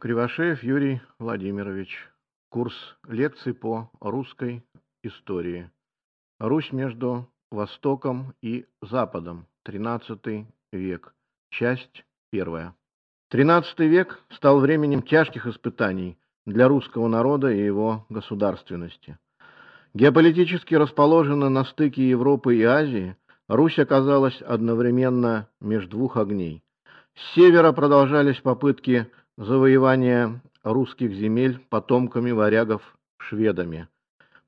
Кривошеев Юрий Владимирович. Курс лекций по русской истории. Русь между Востоком и Западом. XIII век. Часть первая. XIII век стал временем тяжких испытаний для русского народа и его государственности. Геополитически расположена на стыке Европы и Азии, Русь оказалась одновременно между двух огней. С севера продолжались попытки завоевания русских земель потомками варягов шведами.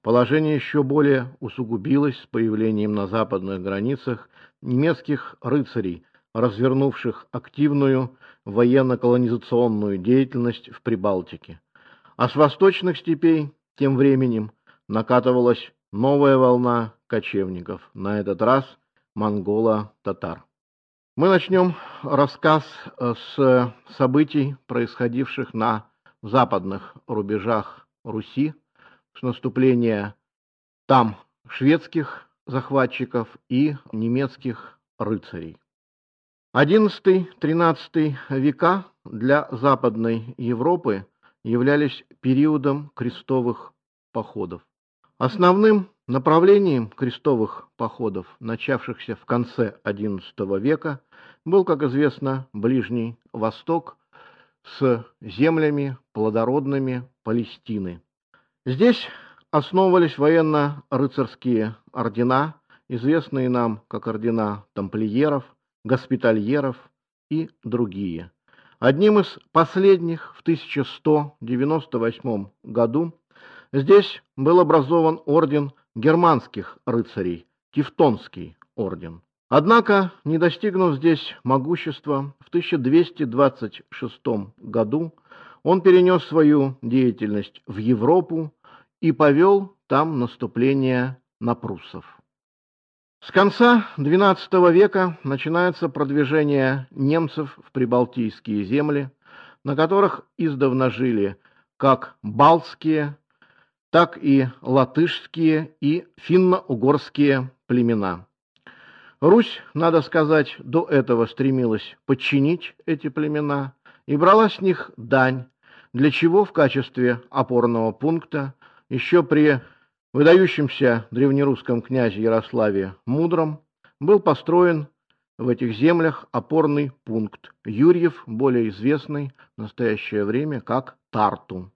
Положение еще более усугубилось с появлением на западных границах немецких рыцарей, развернувших активную военно-колонизационную деятельность в Прибалтике. А с восточных степей тем временем накатывалась новая волна кочевников, на этот раз монголо-татар. Мы начнем рассказ э, с событий, происходивших на западных рубежах Руси, с наступления там шведских захватчиков и немецких рыцарей. XI-XIII века для Западной Европы являлись периодом крестовых походов. Основным направлением крестовых походов, начавшихся в конце XI века, был, как известно, Ближний Восток с землями плодородными Палестины. Здесь основывались военно-рыцарские ордена, известные нам как ордена тамплиеров, госпитальеров и другие. Одним из последних в 1198 году Здесь был образован орден германских рыцарей, Тевтонский орден. Однако, не достигнув здесь могущества, в 1226 году он перенес свою деятельность в Европу и повел там наступление на пруссов. С конца XII века начинается продвижение немцев в прибалтийские земли, на которых издавна жили как балтские, так и латышские и финно-угорские племена. Русь, надо сказать, до этого стремилась подчинить эти племена и брала с них дань, для чего в качестве опорного пункта еще при выдающемся древнерусском князе Ярославе Мудром был построен в этих землях опорный пункт Юрьев, более известный в настоящее время как Тарту.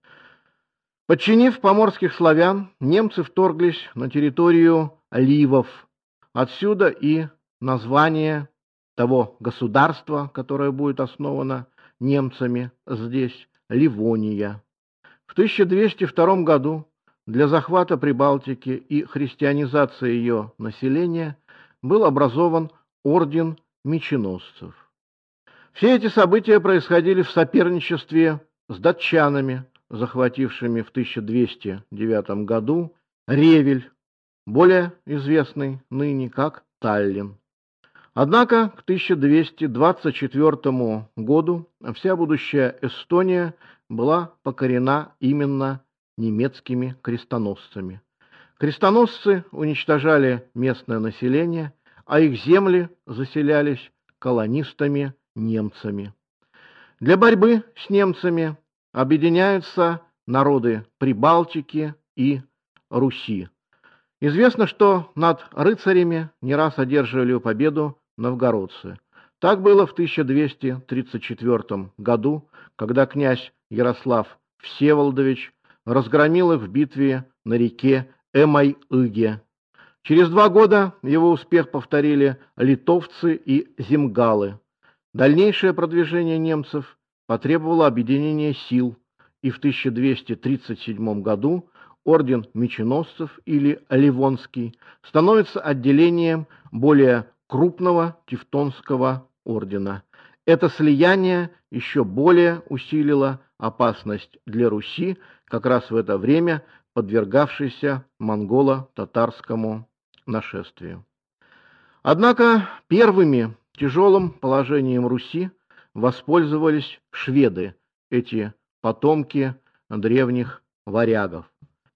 Подчинив поморских славян, немцы вторглись на территорию Ливов. Отсюда и название того государства, которое будет основано немцами здесь, Ливония. В 1202 году для захвата Прибалтики и христианизации ее населения был образован орден меченосцев. Все эти события происходили в соперничестве с датчанами, захватившими в 1209 году Ревель, более известный ныне как Таллин. Однако к 1224 году вся будущая Эстония была покорена именно немецкими крестоносцами. Крестоносцы уничтожали местное население, а их земли заселялись колонистами-немцами. Для борьбы с немцами объединяются народы Прибалтики и Руси. Известно, что над рыцарями не раз одерживали победу новгородцы. Так было в 1234 году, когда князь Ярослав Всеволодович разгромил их в битве на реке Эмай-Ыге. Через два года его успех повторили литовцы и земгалы. Дальнейшее продвижение немцев потребовало объединения сил, и в 1237 году орден меченосцев или Ливонский становится отделением более крупного Тевтонского ордена. Это слияние еще более усилило опасность для Руси, как раз в это время подвергавшейся монголо-татарскому нашествию. Однако первыми тяжелым положением Руси воспользовались шведы, эти потомки древних варягов.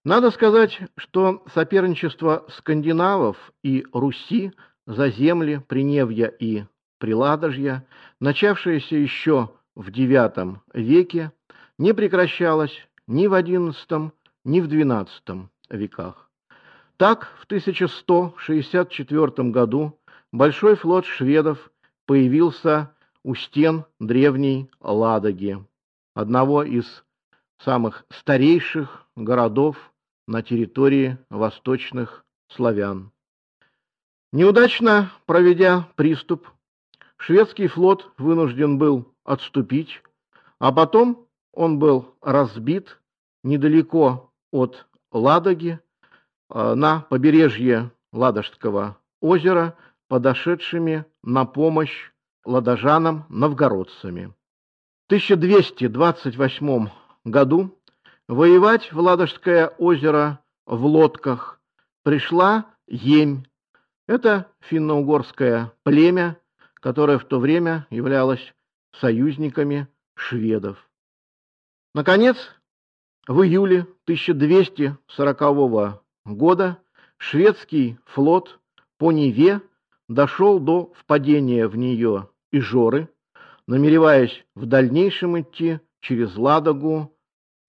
Надо сказать, что соперничество скандинавов и Руси за земли Приневья и Приладожья, начавшееся еще в IX веке, не прекращалась ни в XI, ни в XII веках. Так, в 1164 году большой флот шведов появился у стен древней Ладоги, одного из самых старейших городов на территории восточных славян. Неудачно проведя приступ, шведский флот вынужден был отступить, а потом он был разбит недалеко от Ладоги э, на побережье Ладожского озера подошедшими на помощь ладожанам-новгородцами. В 1228 году воевать в Ладожское озеро в лодках пришла Емь. Это финно-угорское племя, которое в то время являлось союзниками шведов. Наконец, в июле 1240 года шведский флот по Неве дошел до впадения в нее Ижоры, намереваясь в дальнейшем идти через Ладогу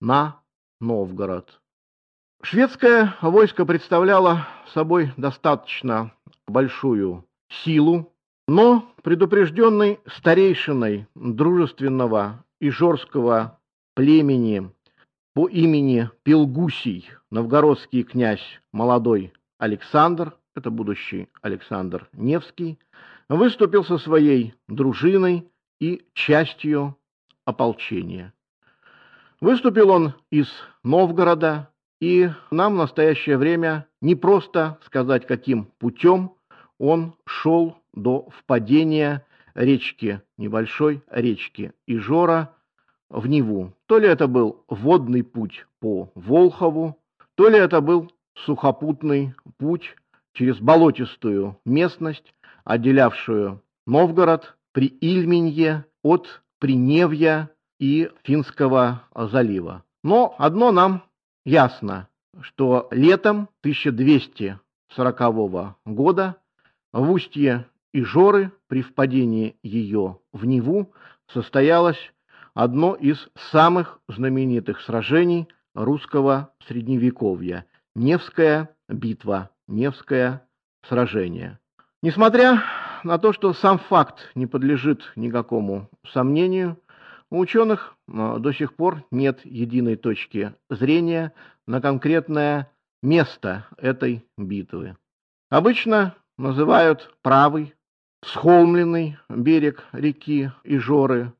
на Новгород. Шведское войско представляло собой достаточно большую силу, но предупрежденный старейшиной дружественного ижорского племени по имени Пилгусий, новгородский князь молодой Александр, это будущий Александр Невский, выступил со своей дружиной и частью ополчения. Выступил он из Новгорода, и нам в настоящее время не просто сказать, каким путем он шел до впадения речки, небольшой речки Ижора в Неву. То ли это был водный путь по Волхову, то ли это был сухопутный путь через болотистую местность, отделявшую Новгород при Ильменье от Приневья и Финского залива. Но одно нам ясно, что летом 1240 года в устье Ижоры при впадении ее в Неву состоялось одно из самых знаменитых сражений русского средневековья – Невская битва, Невское сражение. Несмотря на то, что сам факт не подлежит никакому сомнению, у ученых а, до сих пор нет единой точки зрения на конкретное место этой битвы. Обычно называют правый, схолмленный берег реки Ижоры,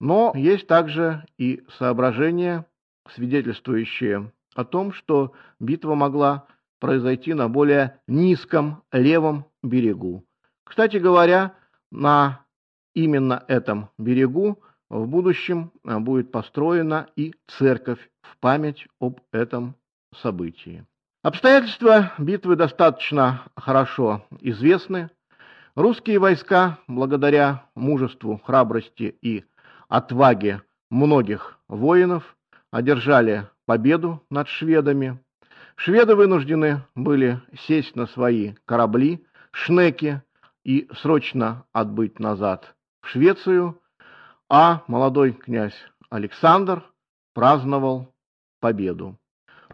но есть также и соображения, свидетельствующие о том, что битва могла произойти на более низком левом берегу. Кстати говоря, на именно этом берегу в будущем а, будет построена и церковь в память об этом событии. Обстоятельства битвы достаточно хорошо известны. Русские войска, благодаря мужеству, храбрости и отваге многих воинов, одержали победу над шведами. Шведы вынуждены были сесть на свои корабли, шнеки, и срочно отбыть назад в Швецию, а молодой князь Александр праздновал победу.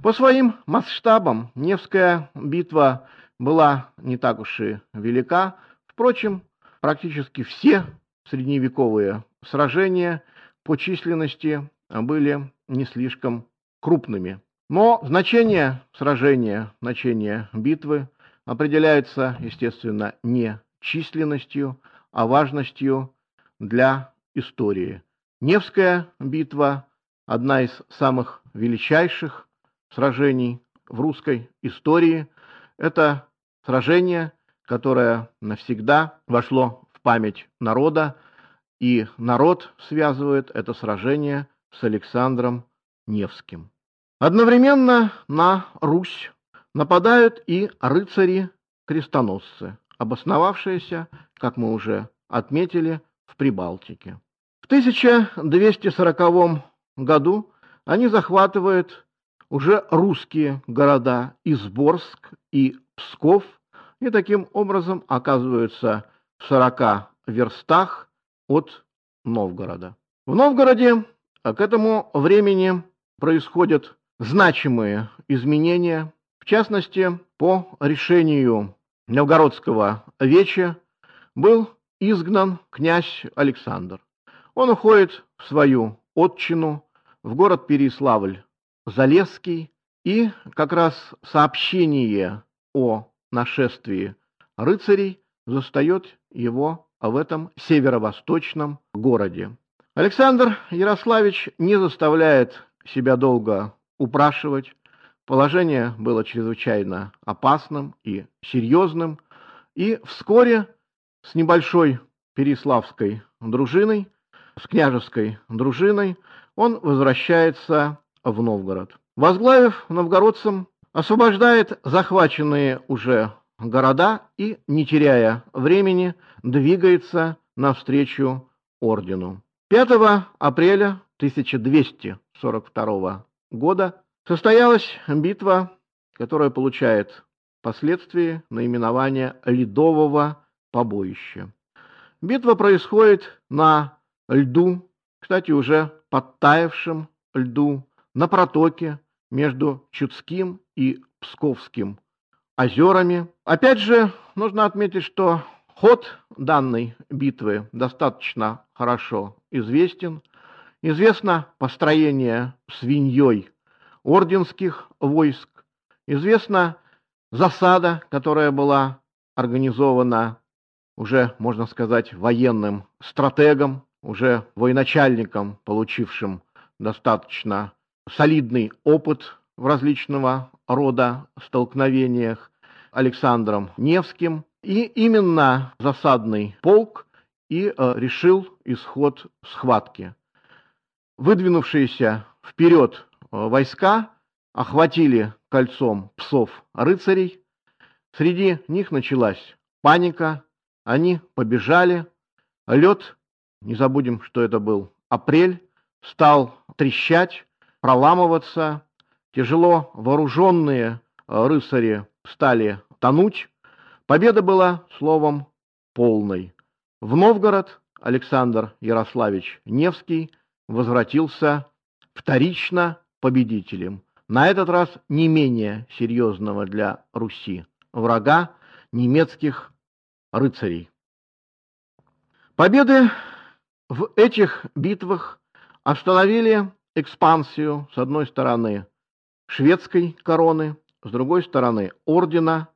По своим масштабам Невская битва была не так уж и велика. Впрочем, практически все средневековые сражения по численности были не слишком крупными. Но значение сражения, значение битвы определяется, естественно, не численностью, а важностью для истории. Невская битва – одна из самых величайших сражений в русской истории. Это сражение, которое навсегда вошло в память народа, и народ связывает это сражение с Александром Невским. Одновременно на Русь нападают и рыцари-крестоносцы, обосновавшиеся, как мы уже отметили, в Прибалтике. В 1240 году они захватывают уже русские города Изборск и Псков и таким образом оказываются в 40 верстах от Новгорода. В Новгороде К этому времени происходят значимые изменения, в частности, по решению Новгородского веча был изгнан князь Александр. Он уходит в свою отчину, в город Переславль-Залесский, и как раз сообщение о нашествии рыцарей застает его в этом северо-восточном городе. Александр Ярославич не заставляет себя долго упрашивать. Положение было чрезвычайно опасным и серьезным, и вскоре с небольшой переславской дружиной, с княжеской дружиной, он возвращается в Новгород. Возглавив новгородцам, освобождает захваченные уже города и, не теряя времени, двигается навстречу ордену. 5 апреля 1242 года состоялась битва, которая получает впоследствии наименование Ледового побоища. Битва происходит на льду, кстати, уже подтаявшем льду, на протоке между Чудским и Псковским озерами. Опять же, нужно отметить, что ход данной битвы достаточно хорошо известен. Известно построение свиньей орденских войск, известна засада, которая была организована уже, можно сказать, военным стратегом, уже военачальником, получившим достаточно солидный опыт в различного рода столкновениях Александром Невским. И именно засадный полк и э, решил исход схватки. Выдвинувшиеся вперед э, войска охватили кольцом псов-рыцарей. Среди них началась паника, они побежали. Лед, не забудем, что это был апрель, стал трещать, проламываться. Тяжело вооруженные э, рыцари стали тонуть. Победа была, словом, полной. В Новгород Александр Ярославич Невский возвратился вторично победителем. На этот раз не менее серьезного для Руси врага немецких рыцарей. Победы в этих битвах остановили экспансию, с одной стороны, шведской короны, с другой стороны, ордена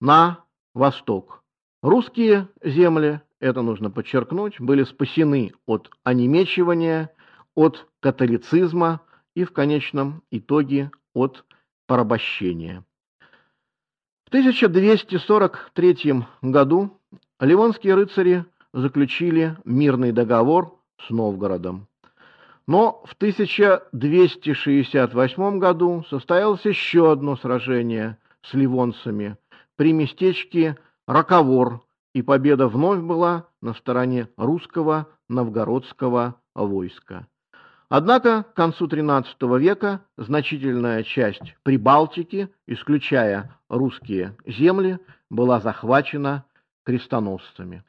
на восток. Русские земли, это нужно подчеркнуть, были спасены от онемечивания, от католицизма и в конечном итоге от порабощения. В 1243 году ливонские рыцари заключили мирный договор с Новгородом. Но в 1268 году состоялось еще одно сражение с ливонцами при местечке Раковор, и победа вновь была на стороне русского новгородского войска. Однако к концу XIII века значительная часть Прибалтики, исключая русские земли, была захвачена крестоносцами.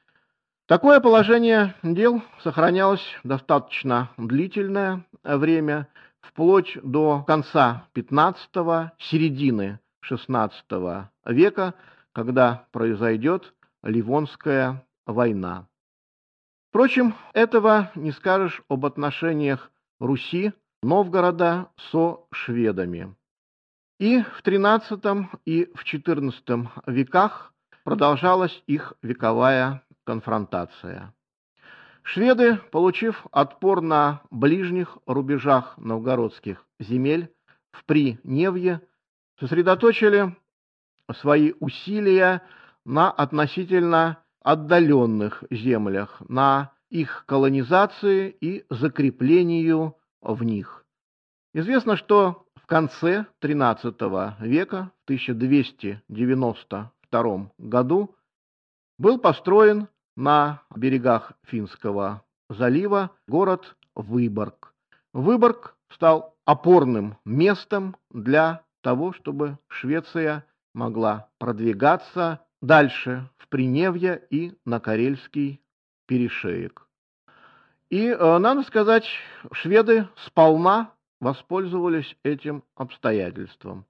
Такое положение дел сохранялось достаточно длительное время, вплоть до конца XV, середины XVI века, когда произойдет Ливонская война. Впрочем, этого не скажешь об отношениях Руси, Новгорода со шведами. И в XIII и в XIV веках продолжалась их вековая конфронтация. Шведы, получив отпор на ближних рубежах новгородских земель в Приневье, сосредоточили свои усилия на относительно отдаленных землях, на их колонизации и закреплению в них. Известно, что в конце XIII века, в 1292 году, был построен на берегах Финского залива город Выборг. Выборг стал опорным местом для того, чтобы Швеция могла продвигаться дальше в Приневье и на Карельский перешеек. И, э, надо сказать, шведы сполна воспользовались этим обстоятельством.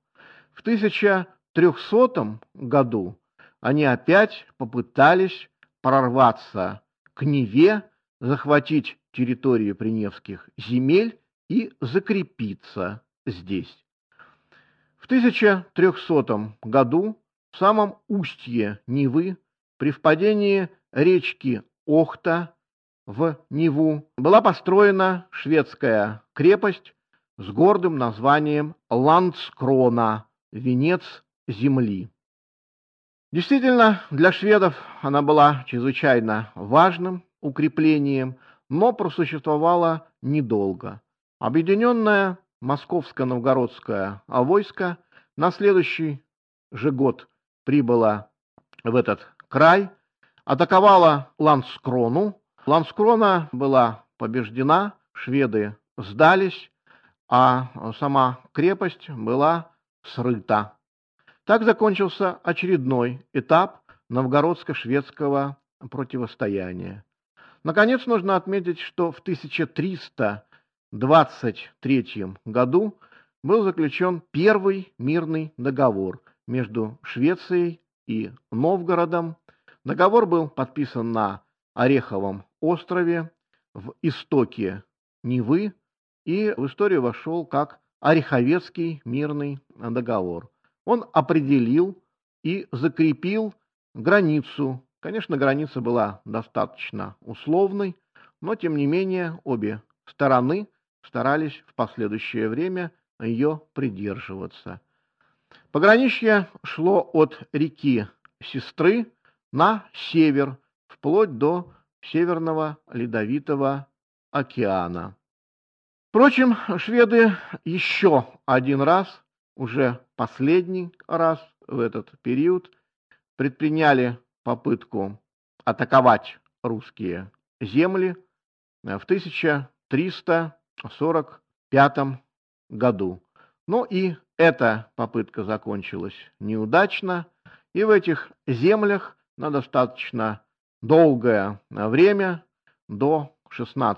В 1300 году они опять попытались прорваться к Неве, захватить территорию Приневских земель и закрепиться здесь. В 1300 году в самом устье Невы, при впадении речки Охта в Неву, была построена шведская крепость с гордым названием Ландскрона, венец земли. Действительно, для шведов она была чрезвычайно важным укреплением, но просуществовала недолго. Объединенное московско-новгородское войско на следующий же год прибыло в этот край, атаковала Ланскрону. Ланскрона была побеждена, шведы сдались, а сама крепость была срыта. Так закончился очередной этап новгородско-шведского противостояния. Наконец, нужно отметить, что в 1323 году был заключен первый мирный договор между Швецией и Новгородом. Договор был подписан на Ореховом острове в истоке Невы и в историю вошел как Ореховецкий мирный договор. Он определил и закрепил границу. Конечно, граница была достаточно условной, но тем не менее обе стороны старались в последующее время ее придерживаться. Пограничье шло от реки Сестры на север, вплоть до Северного Ледовитого океана. Впрочем, шведы еще один раз, уже последний раз в этот период, предприняли попытку атаковать русские земли в 1345 году. Ну и эта попытка закончилась неудачно, и в этих землях на достаточно долгое время, до XVI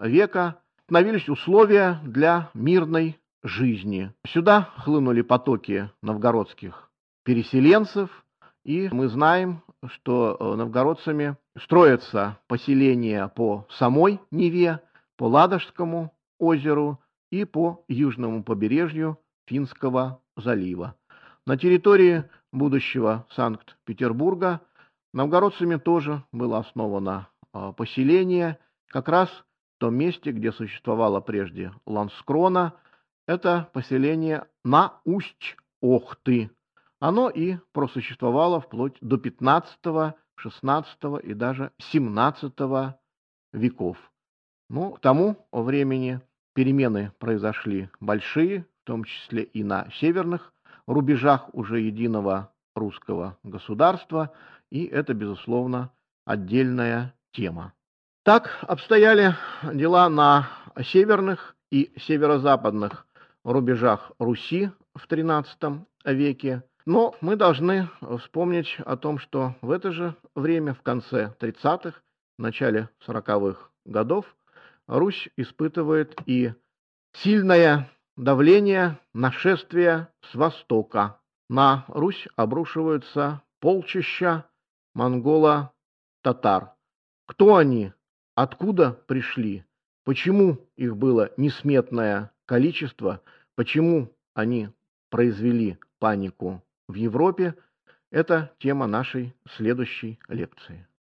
века, становились условия для мирной жизни. Сюда хлынули потоки новгородских переселенцев, и мы знаем, что э, новгородцами строятся поселения по самой Неве, по Ладожскому озеру и по южному побережью Финского залива. На территории будущего Санкт-Петербурга новгородцами тоже было основано э, поселение, как раз в том месте, где существовало прежде Ланскрона, это поселение на усть Охты. Оно и просуществовало вплоть до 15, 16 и даже 17 веков. Ну, к тому времени перемены произошли большие, в том числе и на северных рубежах уже единого русского государства, и это, безусловно, отдельная тема. Так обстояли дела на северных и северо-западных рубежах Руси в XIII веке, но мы должны вспомнить о том, что в это же время, в конце 30-х, начале 40-х годов, Русь испытывает и сильное давление нашествия с востока. На Русь обрушиваются полчища монголо-татар. Кто они? Откуда пришли? Почему их было несметное количество? Почему они произвели панику в Европе? Это тема нашей следующей лекции.